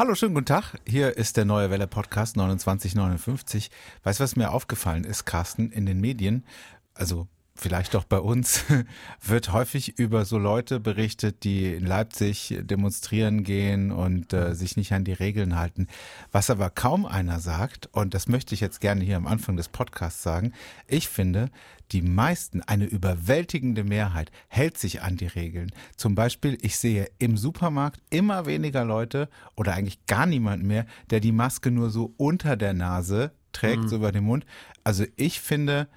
Hallo, schönen guten Tag. Hier ist der Neue Welle Podcast 2959. Weißt du, was mir aufgefallen ist, Carsten, in den Medien? Also vielleicht auch bei uns, wird häufig über so Leute berichtet, die in Leipzig demonstrieren gehen und äh, sich nicht an die Regeln halten. Was aber kaum einer sagt, und das möchte ich jetzt gerne hier am Anfang des Podcasts sagen, ich finde, die meisten, eine überwältigende Mehrheit, hält sich an die Regeln. Zum Beispiel, ich sehe im Supermarkt immer weniger Leute oder eigentlich gar niemand mehr, der die Maske nur so unter der Nase trägt, mhm. so über den Mund. Also ich finde,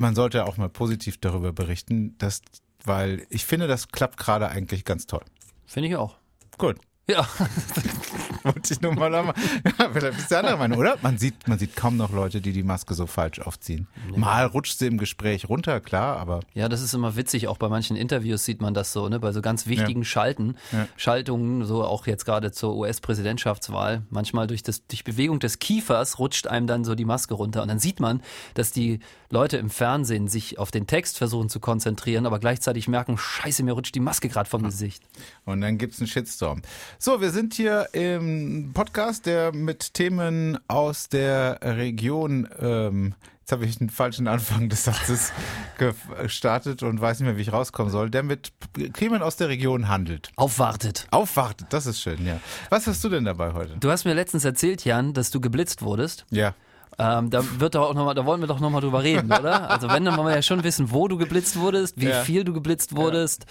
man sollte auch mal positiv darüber berichten, dass, weil ich finde, das klappt gerade eigentlich ganz toll. Finde ich auch. Gut. Ja. Wollte ich nur mal Ja, vielleicht bist du andere Meinung, oder? Man sieht, man sieht kaum noch Leute, die die Maske so falsch aufziehen. Nee. Mal rutscht sie im Gespräch runter, klar, aber. Ja, das ist immer witzig. Auch bei manchen Interviews sieht man das so, ne? Bei so ganz wichtigen ja. Schalten, ja. Schaltungen, so auch jetzt gerade zur US-Präsidentschaftswahl. Manchmal durch das, durch Bewegung des Kiefers rutscht einem dann so die Maske runter. Und dann sieht man, dass die Leute im Fernsehen sich auf den Text versuchen zu konzentrieren, aber gleichzeitig merken, scheiße, mir rutscht die Maske gerade vom Gesicht. Und dann gibt's einen Shitstorm. So, wir sind hier im Podcast, der mit Themen aus der Region ähm, Jetzt habe ich einen falschen Anfang des Satzes gestartet und weiß nicht mehr, wie ich rauskommen soll, der mit Themen aus der Region handelt. Aufwartet. Aufwartet, das ist schön, ja. Was hast du denn dabei heute? Du hast mir letztens erzählt, Jan, dass du geblitzt wurdest. Ja. Ähm, da wird doch auch noch mal, da wollen wir doch nochmal drüber reden, oder? Also wenn, dann wollen wir ja schon wissen, wo du geblitzt wurdest, wie ja. viel du geblitzt wurdest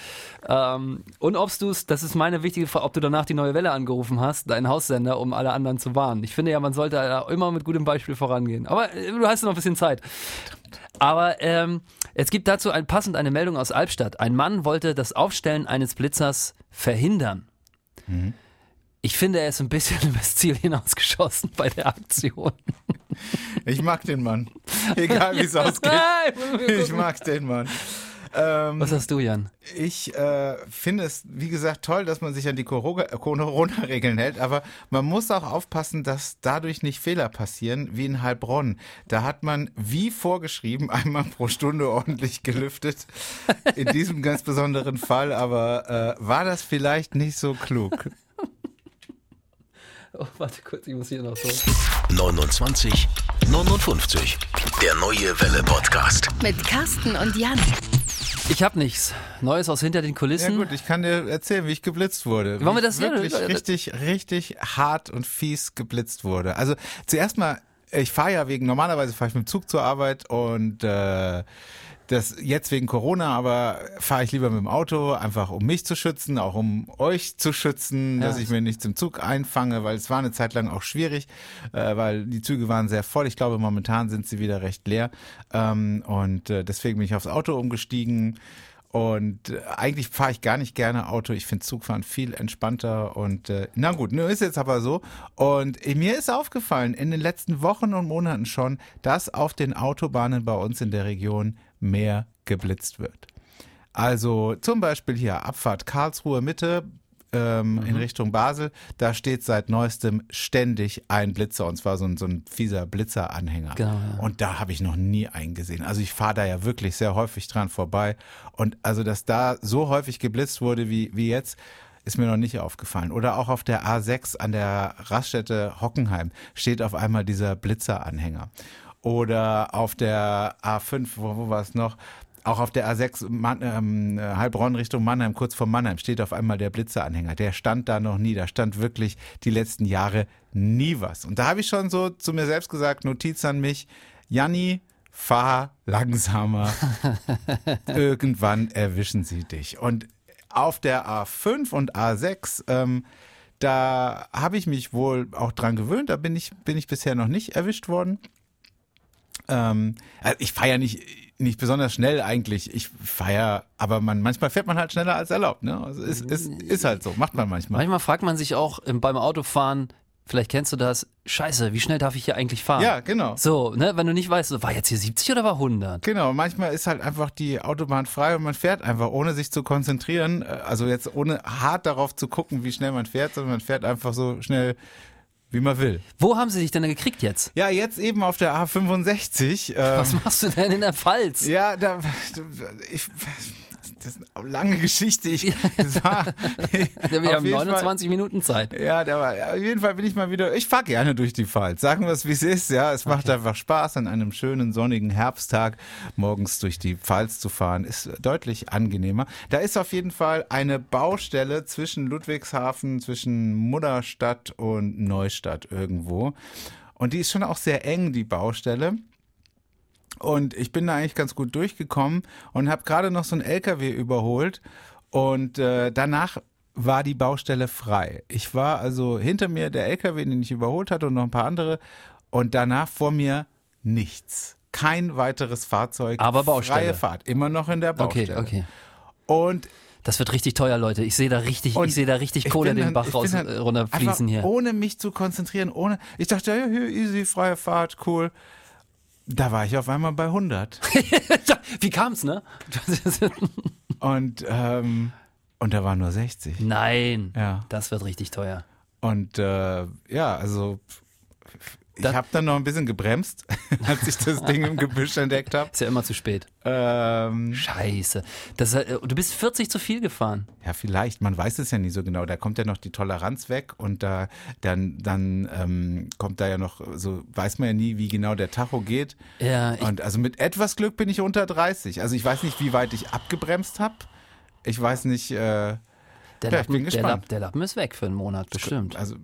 ja. ähm, und ob du es, das ist meine wichtige Frage, ob du danach die neue Welle angerufen hast, deinen Haussender, um alle anderen zu warnen. Ich finde ja, man sollte ja immer mit gutem Beispiel vorangehen. Aber äh, du hast noch ein bisschen Zeit. Aber ähm, es gibt dazu ein, passend eine Meldung aus Albstadt. Ein Mann wollte das Aufstellen eines Blitzers verhindern. Mhm. Ich finde, er ist ein bisschen übers Ziel hinausgeschossen bei der Aktion. Ich mag den Mann. Egal wie es ausgeht. Ich mag den Mann. Ähm, Was hast du, Jan? Ich äh, finde es, wie gesagt, toll, dass man sich an die Corona-Regeln hält, aber man muss auch aufpassen, dass dadurch nicht Fehler passieren, wie in Heilbronn. Da hat man, wie vorgeschrieben, einmal pro Stunde ordentlich gelüftet. In diesem ganz besonderen Fall, aber äh, war das vielleicht nicht so klug? Oh, warte kurz, ich muss hier noch so. 29, 59. Der neue Welle Podcast. Mit Carsten und Jan. Ich hab nichts. Neues aus hinter den Kulissen. Ja gut, ich kann dir erzählen, wie ich geblitzt wurde. Wollen wir das wirklich ja, richtig, richtig hart und fies geblitzt wurde. Also zuerst mal, ich fahre ja wegen, normalerweise fahre ich mit dem Zug zur Arbeit und äh, das jetzt wegen Corona, aber fahre ich lieber mit dem Auto, einfach um mich zu schützen, auch um euch zu schützen, ja. dass ich mir nichts im Zug einfange, weil es war eine Zeit lang auch schwierig, äh, weil die Züge waren sehr voll. Ich glaube, momentan sind sie wieder recht leer. Ähm, und äh, deswegen bin ich aufs Auto umgestiegen. Und äh, eigentlich fahre ich gar nicht gerne Auto. Ich finde Zugfahren viel entspannter. Und äh, na gut, nur ist jetzt aber so. Und äh, mir ist aufgefallen in den letzten Wochen und Monaten schon, dass auf den Autobahnen bei uns in der Region mehr geblitzt wird. Also zum Beispiel hier Abfahrt Karlsruhe Mitte ähm, mhm. in Richtung Basel, da steht seit neuestem ständig ein Blitzer und zwar so ein, so ein fieser Blitzeranhänger. Genau, ja. Und da habe ich noch nie einen gesehen. Also ich fahre da ja wirklich sehr häufig dran vorbei und also, dass da so häufig geblitzt wurde wie, wie jetzt, ist mir noch nicht aufgefallen. Oder auch auf der A6 an der Raststätte Hockenheim steht auf einmal dieser Blitzeranhänger. Oder auf der A5, wo, wo war es noch? Auch auf der A6 Mann, ähm, Heilbronn Richtung Mannheim, kurz vor Mannheim, steht auf einmal der Blitzeranhänger. Der stand da noch nie. Da stand wirklich die letzten Jahre nie was. Und da habe ich schon so zu mir selbst gesagt, Notiz an mich, Janni, fahr langsamer. Irgendwann erwischen sie dich. Und auf der A5 und A6, ähm, da habe ich mich wohl auch dran gewöhnt. Da bin ich, bin ich bisher noch nicht erwischt worden. Ähm, also ich fahre ja nicht, nicht besonders schnell eigentlich. Ich fahre, aber man, manchmal fährt man halt schneller als erlaubt. Ne? Also ist, ist, ist halt so, macht man manchmal. Manchmal fragt man sich auch beim Autofahren, Vielleicht kennst du das. Scheiße, wie schnell darf ich hier eigentlich fahren? Ja, genau. So, ne, wenn du nicht weißt, war jetzt hier 70 oder war 100? Genau, manchmal ist halt einfach die Autobahn frei und man fährt einfach, ohne sich zu konzentrieren. Äh, also jetzt ohne hart darauf zu gucken, wie schnell man fährt, sondern man fährt einfach so schnell, wie man will. Wo haben sie dich denn gekriegt jetzt? Ja, jetzt eben auf der A65. Was machst du denn in der Pfalz? Ja, da, ich, das ist eine lange Geschichte. Ich, das war, Wir haben 29 Fall, Minuten Zeit. Ja, der war, auf jeden Fall bin ich mal wieder, ich fahre gerne durch die Pfalz. Sagen wir es, wie es ist. Ja, es macht okay. einfach Spaß, an einem schönen sonnigen Herbsttag morgens durch die Pfalz zu fahren. Ist deutlich angenehmer. Da ist auf jeden Fall eine Baustelle zwischen Ludwigshafen, zwischen Mudderstadt und Neustadt irgendwo. Und die ist schon auch sehr eng, die Baustelle. Und ich bin da eigentlich ganz gut durchgekommen und habe gerade noch so einen LKW überholt. Und äh, danach war die Baustelle frei. Ich war also hinter mir der LKW, den ich überholt hatte und noch ein paar andere. Und danach vor mir nichts. Kein weiteres Fahrzeug. Aber Baustelle. Freie Fahrt. Immer noch in der Baustelle. Okay, okay. Und das wird richtig teuer, Leute. Ich sehe da richtig, ich sehe da richtig Kohle den Bach raus, äh, runterfließen hier. Ohne mich zu konzentrieren, ohne. Ich dachte, ja, easy, freie Fahrt, cool. Da war ich auf einmal bei 100. Wie kam's, ne? und, ähm, und da war nur 60. Nein. Ja. Das wird richtig teuer. Und äh, ja, also ich habe dann noch ein bisschen gebremst, als ich das Ding im Gebüsch entdeckt habe. Ist ja immer zu spät. Ähm, Scheiße. Das, äh, du bist 40 zu viel gefahren. Ja, vielleicht. Man weiß es ja nie so genau. Da kommt ja noch die Toleranz weg und da dann, dann ähm, kommt da ja noch, so weiß man ja nie, wie genau der Tacho geht. Ja. Und also mit etwas Glück bin ich unter 30. Also ich weiß nicht, wie weit ich abgebremst habe. Ich weiß nicht. Äh, der, ja, Lappen, der, Lappen, der, Lappen, ist weg für einen Monat, bestimmt. Also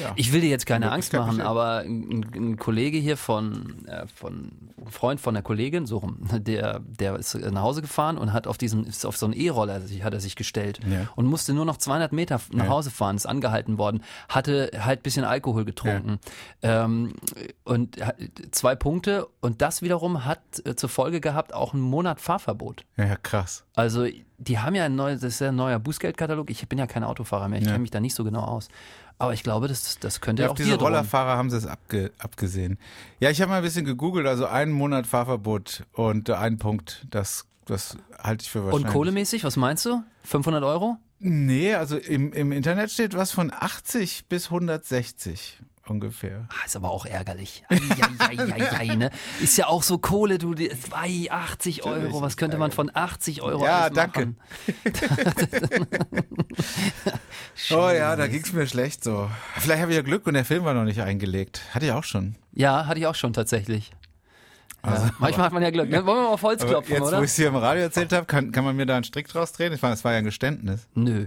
ja. Ich will dir jetzt keine Angst machen, aber ein, ein, Kollege hier von, äh, von ein Freund von der Kollegin, so rum, der, der ist nach Hause gefahren und hat auf diesen, ist auf so einen E-Roller hat er sich gestellt ja. und musste nur noch 200 Meter nach ja. Hause fahren, ist angehalten worden, hatte halt ein bisschen Alkohol getrunken ähm, und zwei Punkte und das wiederum hat äh, zur Folge gehabt auch einen Monat Fahrverbot. Ja, krass. Also die haben ja ein neues, das ist ja ein neuer Bußgeldkatalog. Ich bin ja kein Autofahrer mehr, ich kenne mich da nicht so genau aus. Aber ich glaube, das, das könnte ja, auch auf diese Rollerfahrer haben sie es abge, abgesehen. Ja, ich habe mal ein bisschen gegoogelt, also einen Monat Fahrverbot und ein Punkt, das, das halte ich für wahrscheinlich. Und kohlemäßig, was meinst du? 500 Euro? Nee, also im, im Internet steht was von 80 bis 160 ungefähr. Ah, ist aber auch ärgerlich. Ei, ei, ei, ne? Ist ja auch so Kohle, du, 80 Euro, was könnte man von 80 Euro Ja, danke. oh ja, da ging es mir schlecht so. Vielleicht habe ich ja Glück und der Film war noch nicht eingelegt. Hatte ich auch schon. Ja, hatte ich auch schon tatsächlich. Also, ja, manchmal hat man ja Glück. Ne? Wollen wir mal auf Holz klopfen, jetzt, oder? Jetzt, wo ich es hier im Radio erzählt habe, kann, kann man mir da einen Strick draus drehen? Ich meine, das war ja ein Geständnis. Nö.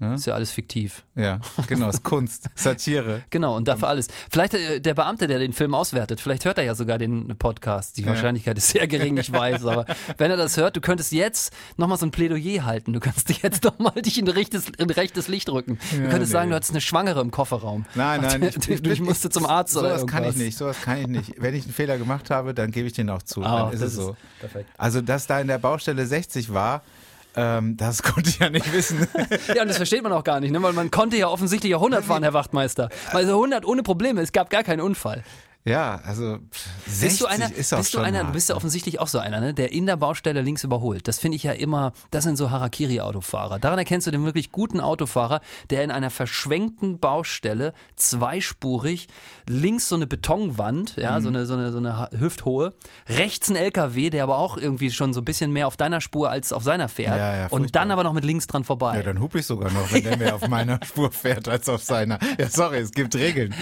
Ja? Ist ja alles fiktiv. Ja, genau, ist Kunst, Satire. Genau, und dafür alles. Vielleicht äh, der Beamte, der den Film auswertet, vielleicht hört er ja sogar den Podcast. Die ja. Wahrscheinlichkeit ist sehr gering, ich weiß, aber wenn er das hört, du könntest jetzt nochmal so ein Plädoyer halten. Du kannst dich jetzt nochmal dich in rechtes, in rechtes Licht rücken. Du ja, könntest nee. sagen, du hattest eine Schwangere im Kofferraum. Nein, nein. Ich, ich, ich musste zum Arzt oder sowas kann ich nicht, sowas kann ich nicht. Wenn ich einen Fehler gemacht habe, dann gebe ich den auch zu. Oh, dann ist es so. Perfekt. Also, dass da in der Baustelle 60 war, ähm, das konnte ich ja nicht wissen. ja, und das versteht man auch gar nicht, ne? weil man konnte ja offensichtlich ja 100 fahren, Herr Wachtmeister. Also 100 ohne Probleme, es gab gar keinen Unfall. Ja, also 60 bist du einer, ist auch bist du einer, hart, du bist ja offensichtlich auch so einer, ne, der in der Baustelle links überholt. Das finde ich ja immer, das sind so Harakiri-Autofahrer. Daran erkennst du den wirklich guten Autofahrer, der in einer verschwenkten Baustelle zweispurig links so eine Betonwand, ja, mhm. so eine so eine so eine hüfthohe, rechts ein LKW, der aber auch irgendwie schon so ein bisschen mehr auf deiner Spur als auf seiner fährt ja, ja, und dann aber noch mit links dran vorbei. Ja, dann hupe ich sogar noch, wenn der mehr auf meiner Spur fährt als auf seiner. Ja, sorry, es gibt Regeln.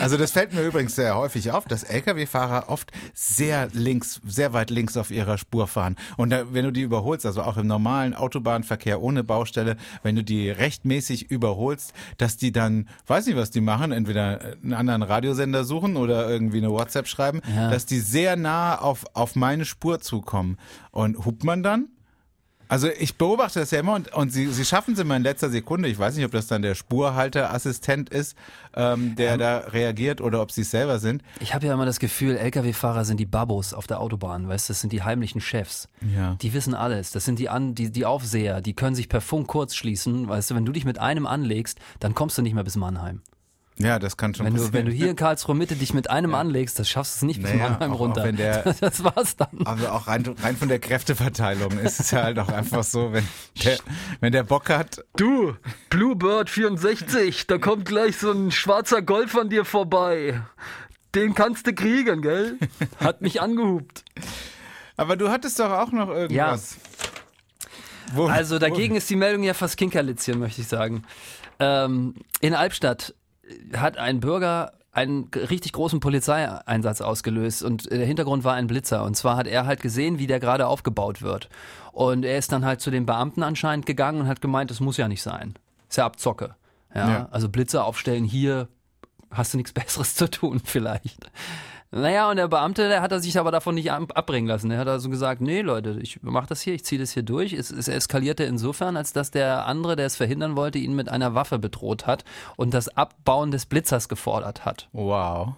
Also das fällt mir übrigens sehr häufig häufig auf, dass Lkw-Fahrer oft sehr links, sehr weit links auf ihrer Spur fahren. Und da, wenn du die überholst, also auch im normalen Autobahnverkehr ohne Baustelle, wenn du die rechtmäßig überholst, dass die dann, weiß nicht, was die machen, entweder einen anderen Radiosender suchen oder irgendwie eine WhatsApp schreiben, ja. dass die sehr nah auf, auf meine Spur zukommen. Und hupt man dann? Also ich beobachte das ja immer und, und sie, sie schaffen es immer in letzter Sekunde. Ich weiß nicht, ob das dann der Spurhalterassistent ist, ähm, der ähm, da reagiert oder ob sie es selber sind. Ich habe ja immer das Gefühl, Lkw-Fahrer sind die Babos auf der Autobahn, weißt du, das sind die heimlichen Chefs. Ja. Die wissen alles. Das sind die, An die, die Aufseher, die können sich per Funk kurz schließen. Weißt du, wenn du dich mit einem anlegst, dann kommst du nicht mehr bis Mannheim. Ja, das kann schon wenn passieren. Du, wenn du hier in Karlsruhe Mitte dich mit einem ja. anlegst, das schaffst du es nicht bis naja, Mannheim auch, runter. Auch wenn der, das war's dann. Also auch rein, rein von der Kräfteverteilung ist es ja halt auch einfach so, wenn der, wenn der Bock hat. Du, Bluebird 64, da kommt gleich so ein schwarzer Golf an dir vorbei. Den kannst du kriegen, gell? Hat mich angehupt. Aber du hattest doch auch noch irgendwas. Ja. Wo, Also dagegen ist die Meldung ja fast Kinkerlitzchen, möchte ich sagen. Ähm, in Albstadt hat ein Bürger einen richtig großen Polizeieinsatz ausgelöst und der Hintergrund war ein Blitzer. Und zwar hat er halt gesehen, wie der gerade aufgebaut wird. Und er ist dann halt zu den Beamten anscheinend gegangen und hat gemeint, das muss ja nicht sein. Ist ja Abzocke. Ja, Ja. Also Blitzer aufstellen hier, hast du nichts Besseres zu tun vielleicht. Naja, und der Beamte, der hat er sich aber davon nicht ab- abbringen lassen. Er hat also gesagt, nee Leute, ich mach das hier, ich ziehe das hier durch. Es, es eskalierte insofern, als dass der andere, der es verhindern wollte, ihn mit einer Waffe bedroht hat und das Abbauen des Blitzers gefordert hat. wow.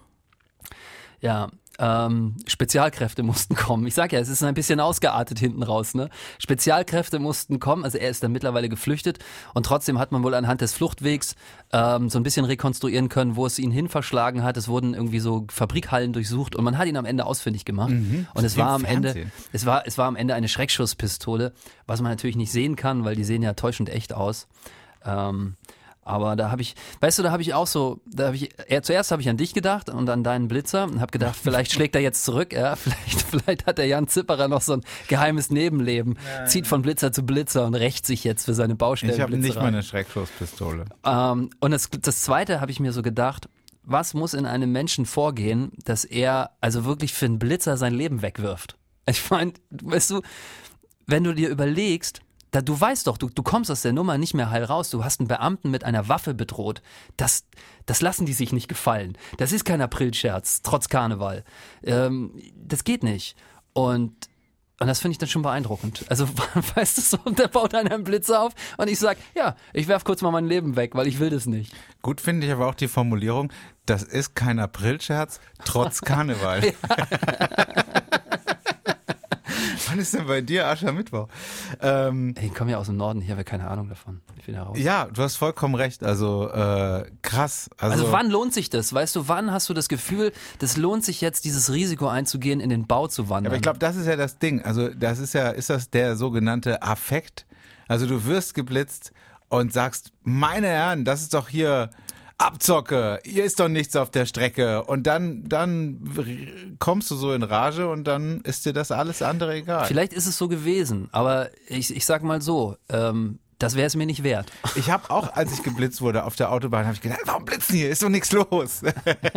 Ja, ähm, Spezialkräfte mussten kommen. Ich sag ja, es ist ein bisschen ausgeartet hinten raus. Ne? Spezialkräfte mussten kommen. Also er ist dann mittlerweile geflüchtet und trotzdem hat man wohl anhand des Fluchtwegs ähm, so ein bisschen rekonstruieren können, wo es ihn hin verschlagen hat. Es wurden irgendwie so Fabrikhallen durchsucht und man hat ihn am Ende ausfindig gemacht. Und es war am Ende, es war, es war am Ende eine Schreckschusspistole, was man natürlich nicht sehen kann, weil die sehen ja täuschend echt aus. Ähm, aber da habe ich, weißt du, da habe ich auch so, da habe ich, eher, zuerst habe ich an dich gedacht und an deinen Blitzer und habe gedacht, vielleicht schlägt er jetzt zurück, ja, vielleicht, vielleicht hat der Jan Zipperer noch so ein geheimes Nebenleben, zieht von Blitzer zu Blitzer und rächt sich jetzt für seine Baustellen. Ich habe nicht mal eine Schreckschusspistole. Ähm, und das, das Zweite habe ich mir so gedacht, was muss in einem Menschen vorgehen, dass er also wirklich für einen Blitzer sein Leben wegwirft? Ich meine, weißt du, wenn du dir überlegst, da, du weißt doch, du, du kommst aus der Nummer nicht mehr heil raus. Du hast einen Beamten mit einer Waffe bedroht. Das, das lassen die sich nicht gefallen. Das ist kein Aprilscherz, trotz Karneval. Ähm, das geht nicht. Und, und das finde ich dann schon beeindruckend. Also, weißt du so, der baut einen Blitzer auf und ich sag, ja, ich werf kurz mal mein Leben weg, weil ich will das nicht. Gut finde ich aber auch die Formulierung, das ist kein Aprilscherz, trotz Karneval. Wann ist denn bei dir Aschermittwoch? Ähm, Ich komme ja aus dem Norden, hier habe ich keine Ahnung davon. Ich bin da raus. ja, du hast vollkommen recht. Also äh, krass. Also, Also wann lohnt sich das? Weißt du, wann hast du das Gefühl, das lohnt sich jetzt, dieses Risiko einzugehen, in den Bau zu wandern? aber ich glaube, das ist ja das Ding. Also das ist ja, ist das der sogenannte Affekt? Also du wirst geblitzt und sagst, meine Herren, das ist doch hier Abzocke, hier ist doch nichts auf der Strecke. Und dann, dann kommst du so in Rage und dann ist dir das alles andere egal. Vielleicht ist es so gewesen, aber ich, ich sag mal so, ähm, das wäre es mir nicht wert. Ich habe auch, als ich geblitzt wurde auf der Autobahn, habe ich gedacht, warum blitzen hier? Ist doch nichts los.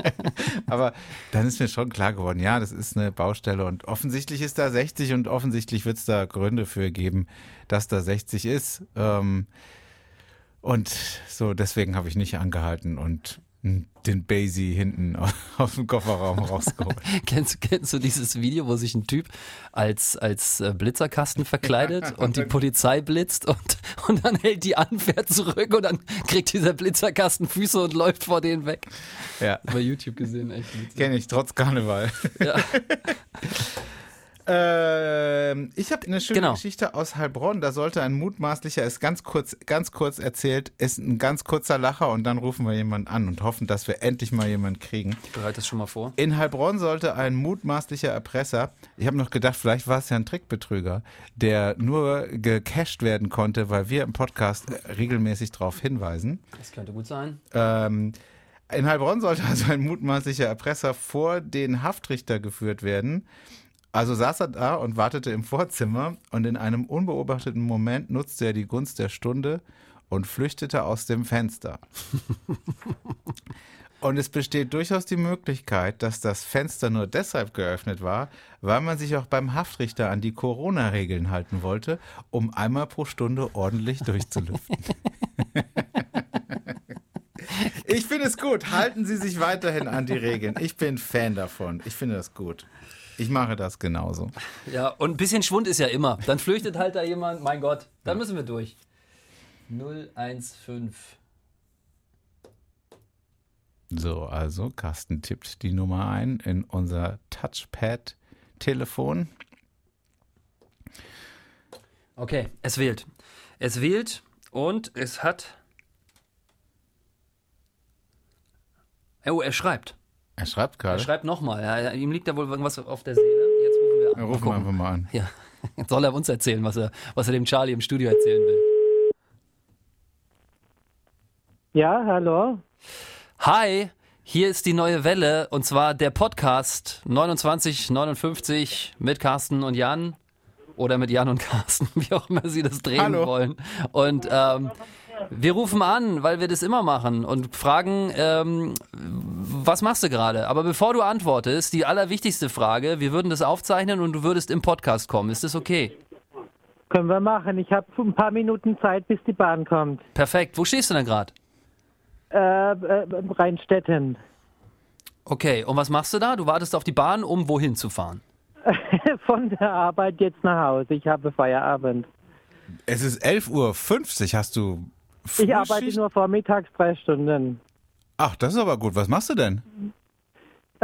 Aber dann ist mir schon klar geworden, ja, das ist eine Baustelle und offensichtlich ist da 60 und offensichtlich wird es da Gründe für geben, dass da 60 ist. Ähm, und so, deswegen habe ich nicht angehalten und den Basie hinten aus dem Kofferraum rausgeholt. kennst, kennst du dieses Video, wo sich ein Typ als, als äh, Blitzerkasten verkleidet und die Polizei blitzt und, und dann hält die an, fährt zurück und dann kriegt dieser Blitzerkasten Füße und läuft vor denen weg? Ja, Bei YouTube gesehen, echt witzig. kenne ich, trotz Karneval. Ja. Ähm, ich habe eine schöne Genau. Geschichte aus Heilbronn. Da sollte ein mutmaßlicher, ist ganz kurz, ganz kurz erzählt, ist ein ganz kurzer Lacher und dann rufen wir jemanden an und hoffen, dass wir endlich mal jemanden kriegen. Ich bereite das schon mal vor. In Heilbronn sollte ein mutmaßlicher Erpresser, ich habe noch gedacht, vielleicht war es ja ein Trickbetrüger, der nur gecasht werden konnte, weil wir im Podcast äh, regelmäßig darauf hinweisen. Das könnte gut sein. Ähm, in Heilbronn sollte also ein mutmaßlicher Erpresser vor den Haftrichter geführt werden. Also saß er da und wartete im Vorzimmer und in einem unbeobachteten Moment nutzte er die Gunst der Stunde und flüchtete aus dem Fenster. Und es besteht durchaus die Möglichkeit, dass das Fenster nur deshalb geöffnet war, weil man sich auch beim Haftrichter an die Corona-Regeln halten wollte, um einmal pro Stunde ordentlich durchzulüften. Ich finde es gut. Halten Sie sich weiterhin an die Regeln. Ich bin Fan davon. Ich finde das gut. Ich mache das genauso. Ja, und ein bisschen Schwund ist ja immer. Dann flüchtet halt da jemand, mein Gott, dann müssen wir durch. 015. So, also Carsten tippt die Nummer ein in unser Touchpad-Telefon. Okay, es wählt. Es wählt und es hat. Oh, er schreibt. Er schreibt Er gerade. schreibt nochmal. Ja, ihm liegt da wohl irgendwas auf der Seele. Jetzt rufen wir an. Wir rufen Mal gucken. einfach mal an. Ja, jetzt soll er uns erzählen, was er, was er dem Charlie im Studio erzählen will. Ja, hallo. Hi, hier ist die neue Welle und zwar der Podcast 2959 mit Carsten und Jan. oder mit Jan und Carsten, wie auch immer sie das drehen Hallo. wollen. Und ähm, wir rufen an, weil wir das immer machen und fragen, ähm, was machst du gerade? Aber bevor du antwortest, die allerwichtigste Frage, wir würden das aufzeichnen und du würdest im Podcast kommen. Ist das okay? Können wir machen. Ich habe ein paar Minuten Zeit, bis die Bahn kommt. Perfekt. Wo stehst du denn gerade? Äh, äh, Rheinstetten. Okay, und was machst du da? Du wartest auf die Bahn, um wohin zu fahren? Von der Arbeit jetzt nach Hause. Ich habe Feierabend. Es ist 11.50 Uhr. Hast du Ich arbeite Frühschicht? nur vormittags drei Stunden. Ach, das ist aber gut. Was machst du denn?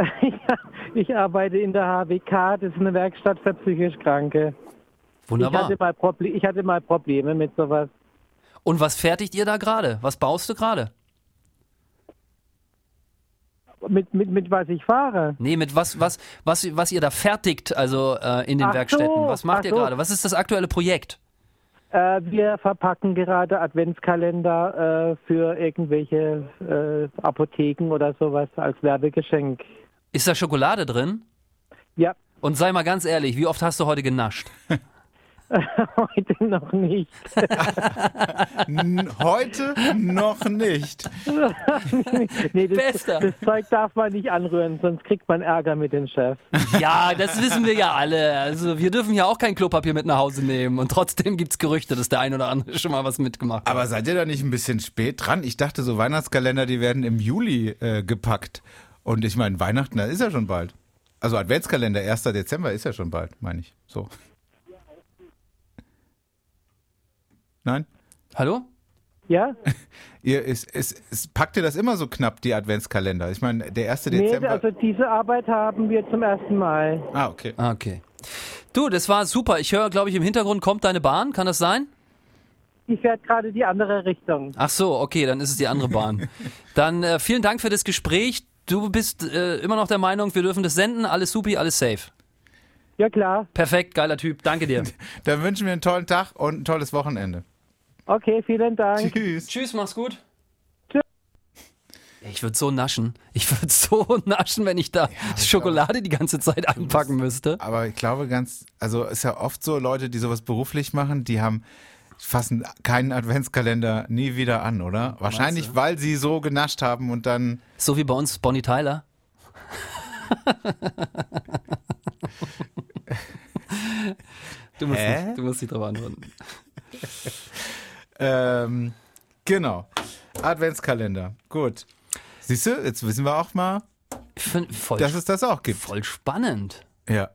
ich arbeite in der HWK, das ist eine Werkstatt für psychisch Kranke. Ich Wunderbar. hatte, mal Proble ich hatte mal Probleme mit sowas. Und was fertigt ihr da gerade? Was baust du gerade? Mit, mit, mit was ich fahre. Nee, mit was, was, was, was ihr da fertigt, also äh, in den Ach so, Werkstätten. Was macht ach ihr so. gerade? Was ist das aktuelle Projekt? Äh, wir verpacken gerade Adventskalender äh, für irgendwelche äh, Apotheken oder sowas als Werbegeschenk. Ist da Schokolade drin? Ja, Und sei mal ganz ehrlich, wie oft hast du heute genascht? heute noch nicht. Heute noch nicht. Nee, das, Bester. das Zeug darf man nicht anrühren, sonst kriegt man Ärger mit dem Chef. Ja, das wissen wir ja alle. Also wir dürfen ja auch kein Klopapier mit nach Hause nehmen. Und trotzdem gibt's Gerüchte, dass der ein oder andere schon mal was mitgemacht hat. Aber seid ihr da nicht ein bisschen spät dran? Ich dachte, so Weihnachtskalender, die werden im Juli äh, gepackt. Und ich meine, Weihnachten, da ist ja schon bald. Also Adventskalender, 1. Dezember ist ja schon bald, meine ich. So. Nein? Hallo? Ja? Ihr, ist, ist, ist, packt ihr das immer so knapp, die Adventskalender? Ich meine, der 1. Nee, Dezember. also diese Arbeit haben wir zum ersten Mal. ah, okay. Ah, Okay. Du, das war super. Ich höre, glaube ich, im Hintergrund kommt deine Bahn. Kann das sein? Die fährt gerade die andere Richtung. Ach so, okay, dann ist es die andere Bahn. Dann äh, vielen Dank für das Gespräch. Du bist äh, immer noch der Meinung, wir dürfen das senden. Alles supi, alles safe. Ja klar. Perfekt, geiler Typ. Danke dir. Dann wünschen wir einen tollen Tag und ein tolles Wochenende. Okay, vielen Dank. Tschüss. Tschüss, mach's gut. Tschüss. Ich würde so naschen. Ich würde so naschen, wenn ich da Schokolade die ganze Zeit einpacken müsste. Aber ich glaube ganz, also ist ja oft so Leute, die sowas beruflich machen, die haben fassen keinen Adventskalender nie wieder an, oder? Wahrscheinlich, weil sie so genascht haben und dann So wie bei uns Bonnie Tyler. du, musst Hä? nicht, du musst nicht drauf antworten. ähm, genau. Adventskalender. Gut. Siehst du, jetzt wissen wir auch mal, voll, dass es das auch gibt. voll spannend. Ja.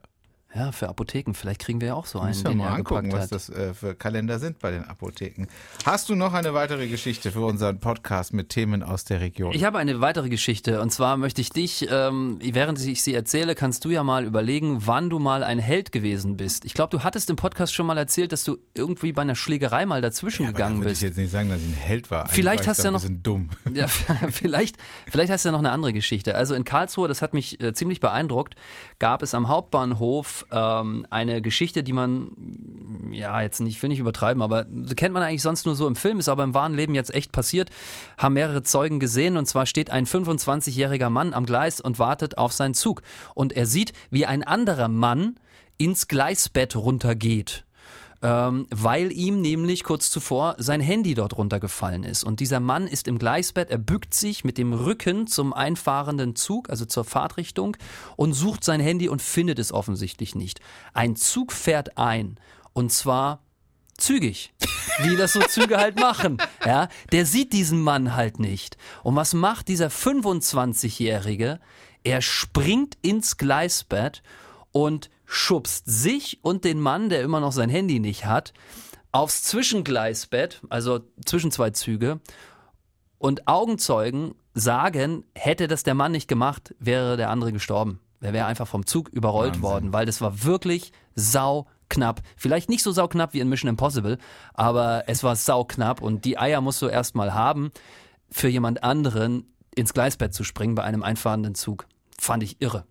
Ja, für Apotheken. Vielleicht kriegen wir ja auch so einen, Müssen wir mal angucken, was das äh, für Kalender sind bei den Apotheken. Hast du noch eine weitere Geschichte für unseren Podcast mit Themen aus der Region? Ich habe eine weitere Geschichte und zwar möchte ich dich, ähm, während ich sie erzähle, kannst du ja mal überlegen, wann du mal ein Held gewesen bist. Ich glaube, du hattest im Podcast schon mal erzählt, dass du irgendwie bei einer Schlägerei mal dazwischen da gegangen bist. ich jetzt nicht sagen, dass ich ein Held war. Vielleicht hast du ja noch- dumm. Ja, vielleicht, vielleicht hast du ja noch eine andere Geschichte. Also in Karlsruhe, das hat mich äh, ziemlich beeindruckt, gab es am Hauptbahnhof ähm, eine Geschichte, die man, ja, jetzt nicht, ich will nicht übertreiben, aber kennt man eigentlich sonst nur so im Film, ist aber im wahren Leben jetzt echt passiert, haben mehrere Zeugen gesehen und zwar steht ein 25-jähriger Mann am Gleis und wartet auf seinen Zug. Und er sieht, wie ein anderer Mann ins Gleisbett runtergeht ähm, weil ihm nämlich kurz zuvor sein Handy dort runtergefallen ist. Und dieser Mann ist im Gleisbett, er bückt sich mit dem Rücken zum einfahrenden Zug, also zur Fahrtrichtung, und sucht sein Handy und findet es offensichtlich nicht. Ein Zug fährt ein, und zwar zügig, wie das so Züge halt machen. Ja, der sieht diesen Mann halt nicht. Und was macht dieser 25-Jährige? Er springt ins Gleisbett und schubst sich und den Mann, der immer noch sein Handy nicht hat, aufs Zwischengleisbett, also zwischen zwei Züge. Und Augenzeugen sagen, hätte das der Mann nicht gemacht, wäre der andere gestorben. Er wäre einfach vom Zug überrollt Wahnsinn. worden, weil das war wirklich sau knapp. Vielleicht nicht so sau knapp wie in Mission Impossible, aber es war sau knapp und die Eier musst du erstmal haben, für jemand anderen ins Gleisbett zu springen bei einem einfahrenden Zug. Fand ich irre.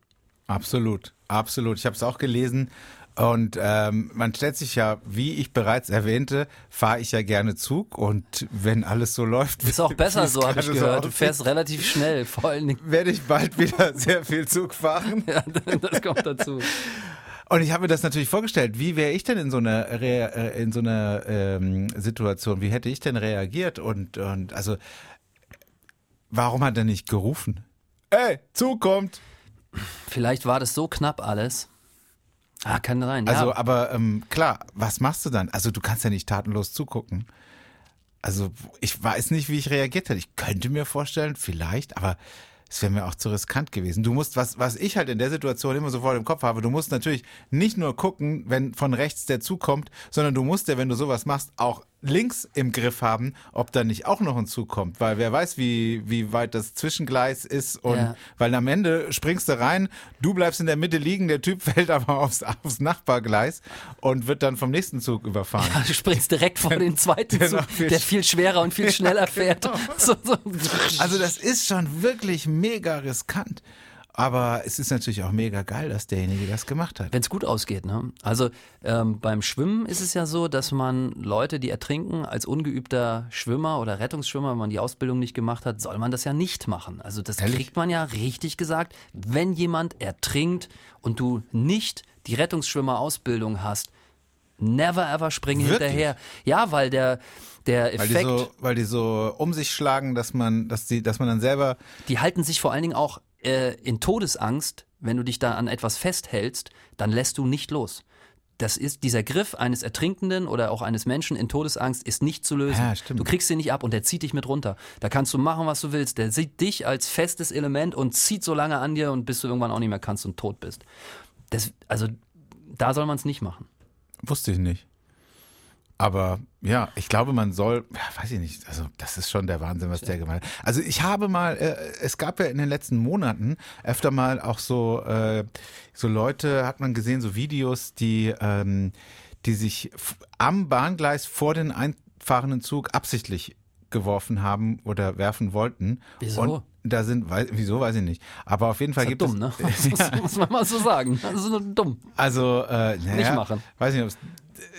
Absolut, absolut. Ich habe es auch gelesen. Und ähm, man stellt sich ja, wie ich bereits erwähnte, fahre ich ja gerne Zug und wenn alles so läuft, Ist auch besser es so, habe ich gehört. Du aussieht, fährst relativ schnell, vor allen Dingen. werde ich bald wieder sehr viel Zug fahren. Ja, das kommt dazu. Und ich habe mir das natürlich vorgestellt, wie wäre ich denn in so einer Re äh, in so einer ähm, Situation, wie hätte ich denn reagiert und und also warum hat er nicht gerufen? Ey, zukommt. Vielleicht war das so knapp alles. Ah, kann sein. Also, ja. aber ähm, klar, was machst du dann? Also, du kannst ja nicht tatenlos zugucken. Also, ich weiß nicht, wie ich reagiert hätte. Ich könnte mir vorstellen, vielleicht, aber es wäre mir auch zu riskant gewesen. Du musst, was, was ich halt in der Situation immer sofort im Kopf habe, du musst natürlich nicht nur gucken, wenn von rechts der zukommt, sondern du musst ja, wenn du sowas machst, auch links im Griff haben, ob da nicht auch noch ein Zug kommt, weil wer weiß, wie, wie weit das Zwischengleis ist und Ja. weil am Ende springst du rein, du bleibst in der Mitte liegen, der Typ fällt aber aufs, aufs Nachbargleis und wird dann vom nächsten Zug überfahren. Du springst direkt vor den zweiten der Zug, viel der viel schwerer und viel schneller fährt. So, so. Also das ist schon wirklich mega riskant. Aber es ist natürlich auch mega geil, dass derjenige das gemacht hat. Wenn es gut ausgeht, ne? Also ähm, beim Schwimmen ist es ja so, dass man Leute, die ertrinken, als ungeübter Schwimmer oder Rettungsschwimmer, wenn man die Ausbildung nicht gemacht hat, soll man das ja nicht machen. Also das Ehrlich? kriegt man ja richtig gesagt. Wenn jemand ertrinkt und du nicht die Rettungsschwimmer-Ausbildung hast, never ever springen Wirklich? hinterher. Ja, weil der der Weil die, Effekt, so, weil die so um sich schlagen, dass man, dass die, dass man dann selber. die halten sich vor allen Dingen auch äh, in Todesangst, wenn du dich da an etwas festhältst, dann lässt du nicht los. Das ist dieser Griff eines Ertrinkenden oder auch eines Menschen in Todesangst ist nicht zu lösen. Ja. Du kriegst ihn nicht ab und der zieht dich mit runter. Da kannst du machen, was du willst. Der sieht dich als festes Element und zieht so lange an dir und bis du irgendwann auch nicht mehr kannst und tot bist. Das, also da soll man es nicht machen. Wusste ich nicht. Aber ja, ich glaube, man soll, ja, weiß ich nicht, also das ist schon der Wahnsinn, was der gemacht hat. Also ich habe mal, äh, es gab ja in den letzten Monaten öfter mal auch so, äh, so Leute, hat man gesehen, so Videos, die, ähm, die sich am Bahngleis vor den einfahrenden Zug absichtlich geworfen haben oder werfen wollten. Wieso? Und da sind, wei- wieso weiß ich nicht. Aber auf jeden Fall gibt ja dumm, es. ne? Das muss, muss man mal so sagen. Das ist nur dumm. Also, äh, naja, Nicht machen. Weiß nicht, ob es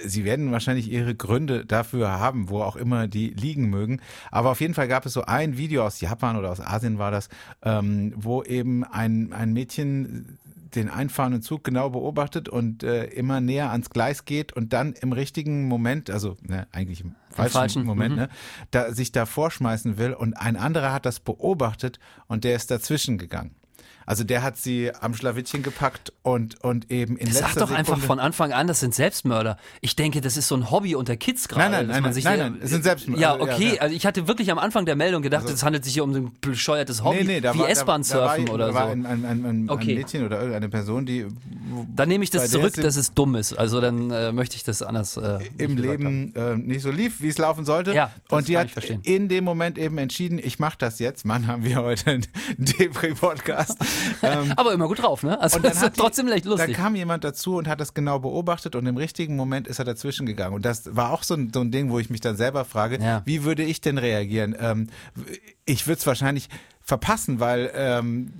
Sie werden wahrscheinlich ihre Gründe dafür haben, wo auch immer die liegen mögen. Aber auf jeden Fall gab es so ein Video aus Japan oder aus Asien war das, ähm, wo eben ein, ein Mädchen den einfahrenden Zug genau beobachtet und äh, immer näher ans Gleis geht und dann im richtigen Moment, also ne, eigentlich im falschen, falschen, Moment, mhm. ne, da, sich da vorschmeißen will und ein anderer hat das beobachtet und der ist dazwischen gegangen. Also der hat sie am Schlawittchen gepackt und, und eben in letzter Sag doch einfach Sekunde von Anfang an, das sind Selbstmörder. Ich denke, das ist so ein Hobby unter Kids gerade. Nein, nein, dass nein, man nein, sich nein, nein, es sind Selbstmörder. Ja, Also, ja, okay. ja. Also ich hatte wirklich am Anfang der Meldung gedacht, es handelt sich hier um ein bescheuertes Hobby, wie da S-Bahn-Surfen war, oder da war so. ein, ein, ein, ein, Okay. ein Mädchen oder irgendeine Person, die Dann nehme ich das der zurück, dass es dumm ist. Also dann äh, möchte ich das anders äh, im. Leben äh, nicht so lief, wie es laufen sollte. Ja, das und die hat in dem Moment eben entschieden, ich mache das jetzt. Mann, haben wir heute einen Depri-Podcast. ähm, Aber immer gut drauf, ne? Also Und dann das ist die- trotzdem Da lustig. kam jemand dazu und hat das genau beobachtet und im richtigen Moment ist er dazwischen gegangen. Und das war auch so ein, so ein Ding, wo ich mich dann selber frage, Ja. wie würde ich denn reagieren? Ähm, ich würde es wahrscheinlich verpassen, weil ähm,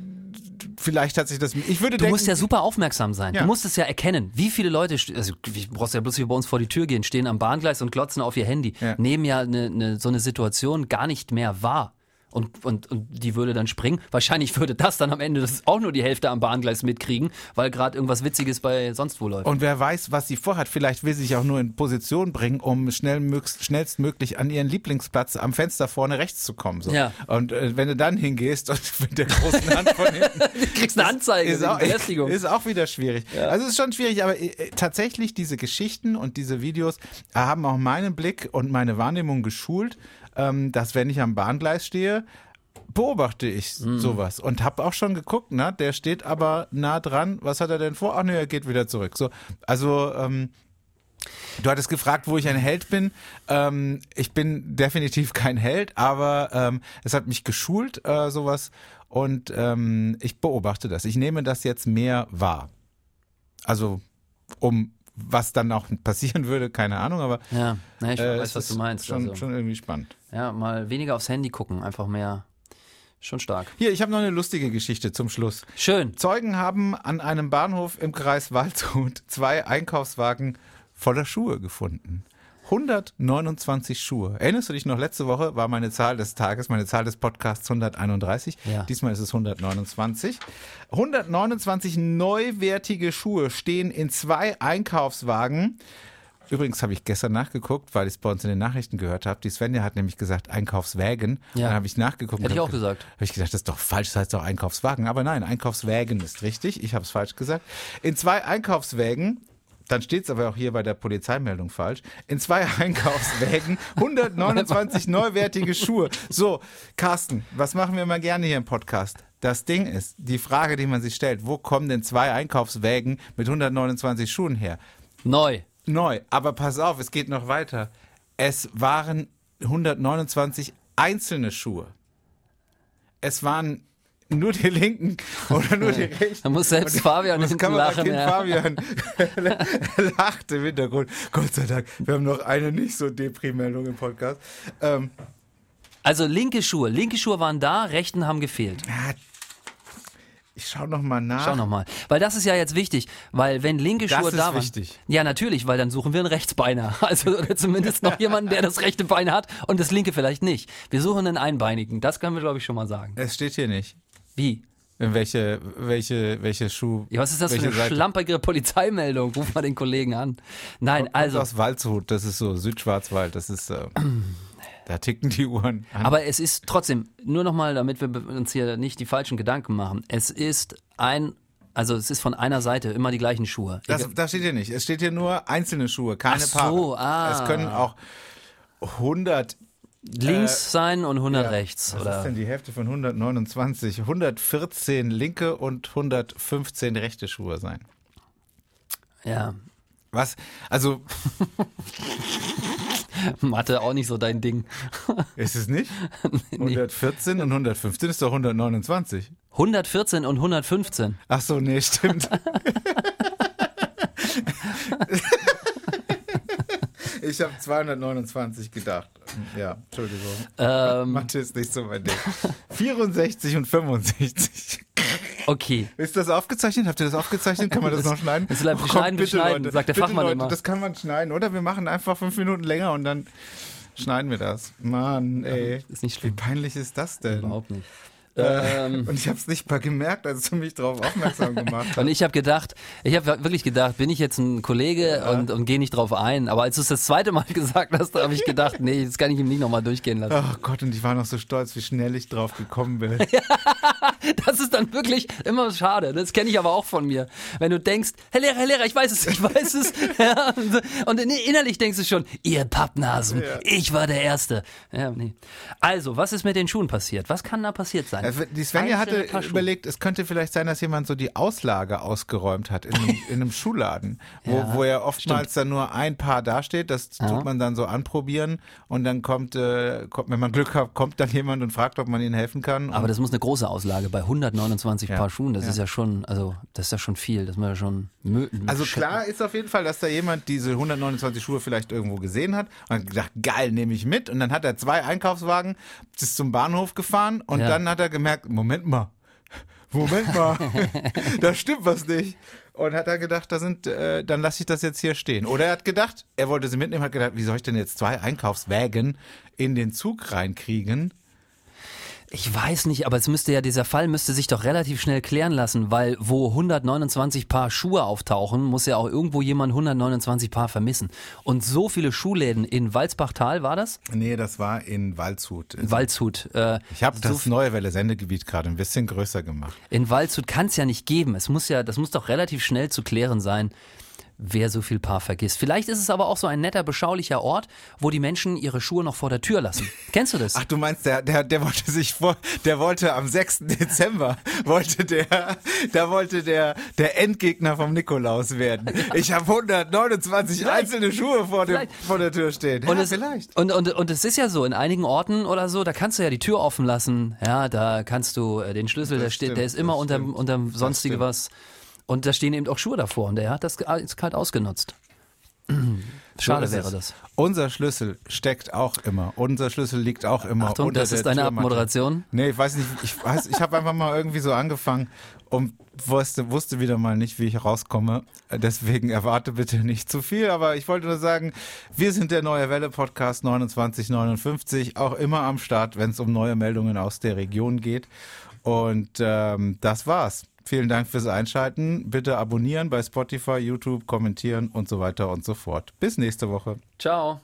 vielleicht hat sich das. Ich würde Du denken, musst ja super aufmerksam sein. Ja. Du musst es ja erkennen. Wie viele Leute, also du brauchst ja bloß hier bei uns vor die Tür gehen, stehen am Bahngleis und glotzen auf ihr Handy, Ja. nehmen ja eine, eine, so eine Situation gar nicht mehr wahr. Und, und, und die würde dann springen. Wahrscheinlich würde das dann am Ende das auch nur die Hälfte am Bahngleis mitkriegen, weil gerade irgendwas Witziges bei sonst wo läuft. Und wer weiß, was sie vorhat. Vielleicht will sie sich auch nur in Position bringen, um schnell, schnellstmöglich an ihren Lieblingsplatz am Fenster vorne rechts zu kommen. So. Ja. Und äh, wenn du dann hingehst und mit der großen Hand von hinten du kriegst eine Anzeige ist wegen auch, Belästigung. ist auch wieder schwierig. Also es ist schon schwierig, aber äh, tatsächlich diese Geschichten und diese Videos haben auch meinen Blick und meine Wahrnehmung geschult, ähm, dass wenn ich am Bahngleis stehe, beobachte ich Mhm. sowas und habe auch schon geguckt, na, der steht aber nah dran. Was hat er denn vor? Ach nee, er geht wieder zurück. So, also ähm, Du hattest gefragt, wo ich ein Held bin. Ähm, ich bin definitiv kein Held, aber ähm, es hat mich geschult, äh, sowas. Und ähm, ich beobachte das. Ich nehme das jetzt mehr wahr. Also, um was dann auch passieren würde, keine Ahnung, aber ja, na, ich äh, weiß, was du meinst. Schon, also, schon irgendwie spannend. ja, mal weniger aufs Handy gucken, einfach mehr. Schon stark. Hier, ich habe noch eine lustige Geschichte zum Schluss. Schön. Zeugen haben an einem Bahnhof im Kreis Waldshut zwei Einkaufswagen voller Schuhe gefunden. 129 Schuhe. Erinnerst du dich noch, letzte Woche war meine Zahl des Tages, meine Zahl des Podcasts 131. Ja. Diesmal ist es 129. 129 neuwertige Schuhe stehen in zwei Einkaufswagen. Übrigens habe ich gestern nachgeguckt, weil ich es bei uns in den Nachrichten gehört habe. Die Svenja hat nämlich gesagt Einkaufswägen. Ja. Dann habe ich nachgeguckt. Hätte ich auch ge- gesagt. Habe ich gedacht, das ist doch falsch, das heißt doch Einkaufswagen. Aber nein, Einkaufswägen ist richtig. Ich habe es falsch gesagt. In zwei Einkaufswägen, dann steht es aber auch hier bei der Polizeimeldung falsch, in zwei Einkaufswägen 129 neuwertige Schuhe. So, Carsten, was machen wir mal gerne hier im Podcast? Das Ding ist, die Frage, die man sich stellt, wo kommen denn zwei Einkaufswägen mit 129 Schuhen her? Neu. Neu, aber pass auf, es geht noch weiter. Es waren 129 einzelne Schuhe. Es waren nur die linken oder nur die rechten. Da muss selbst Fabian das hinten lachen. Ja. Fabian lacht im Hintergrund. Gott sei Dank, wir haben noch eine nicht so Depri-Meldung im Podcast. Ähm, Also linke Schuhe. Linke Schuhe waren da, rechten haben gefehlt. ja, ich schau noch mal nach. Schau nochmal. Weil das ist ja jetzt wichtig, weil wenn linke Das Schuhe ist da waren. wichtig. Ja, natürlich, weil dann suchen wir einen Rechtsbeiner. Also oder zumindest noch jemanden, der das rechte Bein hat und das linke vielleicht nicht. Wir suchen einen Einbeinigen. Das können wir, glaube ich, schon mal sagen. Es steht hier nicht. Wie? In welche, welche, welche Schuh. Ja, was ist das für eine Seite? schlampige Polizeimeldung? Ruf mal den Kollegen an. Nein, Kommt also. aus Waldshut, das ist so Südschwarzwald, das ist, äh, da ticken die Uhren. an. Aber es ist trotzdem, nur nochmal, damit wir uns hier nicht die falschen Gedanken machen. Es ist ein, also es ist von einer Seite immer die gleichen Schuhe. Das, das steht hier nicht. Es steht hier nur einzelne Schuhe, keine Ach so, Paare. ah. Es können auch 100. Links sein und 100 ja, rechts. Was oder? ist denn die Hälfte von 129? 114 linke und 115 rechte Schuhe sein. Ja, Was? Also, Mathe auch nicht so dein Ding. ist es nicht? 114 und 115 ist doch 129. 114 und 115. Ach so, nee, stimmt. ich habe 229 gedacht. Ja, Entschuldigung. Ähm, Mathe ist nicht so mein Ding. 64 und 65. okay. Ist das aufgezeichnet? Habt ihr das aufgezeichnet? Kann man das, Das- noch schneiden? das bleibt Oh, schneiden, bitte, beschneiden, Leute, sagt der bitte, Fachmann Leute, immer. Das kann man schneiden, oder? Wir machen einfach fünf Minuten länger und dann schneiden wir das. Mann, ey. Ist nicht Wie schlimm. peinlich ist das denn? Überhaupt nicht. Äh, Ähm, und ich habe es nicht mal gemerkt, als du mich darauf aufmerksam gemacht hast. und ich habe gedacht, ich habe wirklich gedacht, bin ich jetzt ein Kollege und, und gehe nicht drauf ein. Aber als du es das zweite Mal gesagt hast, habe ich gedacht, nee, das kann ich ihm nicht nochmal durchgehen lassen. Oh Gott, und ich war noch so stolz, wie schnell ich drauf gekommen bin. Das ist dann wirklich immer schade. Das kenne ich aber auch von mir. Wenn du denkst, Herr Lehrer, Herr Lehrer, ich weiß es, ich weiß es. Ja, und innerlich denkst du schon, ihr Pappnasen, Ja. ich war der Erste. Ja, nee. Also, was ist mit den Schuhen passiert? Was kann da passiert sein? Also die Svenja Einzelne hatte überlegt, es könnte vielleicht sein, dass jemand so die Auslage ausgeräumt hat in einem, in einem Schuhladen, wo, Ja, wo ja oftmals dann nur ein Paar dasteht. Das tut man dann so anprobieren und dann kommt, äh, kommt, wenn man Glück hat, kommt dann jemand und fragt, ob man ihnen helfen kann. Aber das muss eine große Auslage bei 129 Ja. Paar Schuhen. Das Ja. ist ja schon, also das ist ja schon viel. Das muss ja schon. also klar ist auf jeden Fall, dass da jemand diese 129 Schuhe vielleicht irgendwo gesehen hat und hat gedacht, geil, nehme ich mit. Und dann hat er zwei Einkaufswagen bis zum Bahnhof gefahren und Ja. dann hat er gemerkt, Moment mal, Moment mal, da stimmt was nicht. Und hat er gedacht, da sind, äh, dann lasse ich das jetzt hier stehen. Oder er hat gedacht, er wollte sie mitnehmen, hat gedacht, wie soll ich denn jetzt zwei Einkaufswägen in den Zug reinkriegen? Ich weiß nicht, aber es müsste ja, dieser Fall müsste sich doch relativ schnell klären lassen, weil wo 129 Paar Schuhe auftauchen, muss ja auch irgendwo jemand 129 Paar vermissen. Und so viele Schuhläden in Walzbachtal war das? Nee, das war in Waldshut. Waldshut. Äh, Ich habe so das neue Welle Sendegebiet gerade ein bisschen größer gemacht. In Waldshut kann es ja nicht geben. Es muss ja, das muss doch relativ schnell zu klären sein, wer so viel Paar vergisst. Vielleicht ist es aber auch so ein netter, beschaulicher Ort, wo die Menschen ihre Schuhe noch vor der Tür lassen. Kennst du das? Ach, du meinst, der, der, der wollte sich vor, der wollte am 6. Dezember, wollte der, da wollte der, der Endgegner vom Nikolaus werden. Ich habe 129 einzelne Schuhe vor, dem, vor der Tür stehen. Und ja, es, vielleicht. Und, und, und es ist ja so, in einigen Orten oder so, da kannst du ja die Tür offen lassen. Ja, da kannst du äh, den Schlüssel, der steht, der stimmt, ist immer das unterm, stimmt. unterm sonstige stimmt. was. Und da stehen eben auch Schuhe davor und der hat das eiskalt ausgenutzt. Schade ist wäre das. Unser Schlüssel steckt auch immer. Unser Schlüssel liegt auch immer Achtung, unter das ist deine Türmatte. Abmoderation. Nee, ich weiß nicht, ich weiß, ich habe einfach mal irgendwie so angefangen und wusste, wusste wieder mal nicht, wie ich rauskomme. Deswegen erwarte bitte nicht zu viel, aber ich wollte nur sagen, wir sind der Neue Welle Podcast 2959, auch immer am Start, wenn es um neue Meldungen aus der Region geht. Und ähm, das war's. Vielen Dank fürs Einschalten. Bitte abonnieren bei Spotify, YouTube, kommentieren und so weiter und so fort. Bis nächste Woche. Ciao.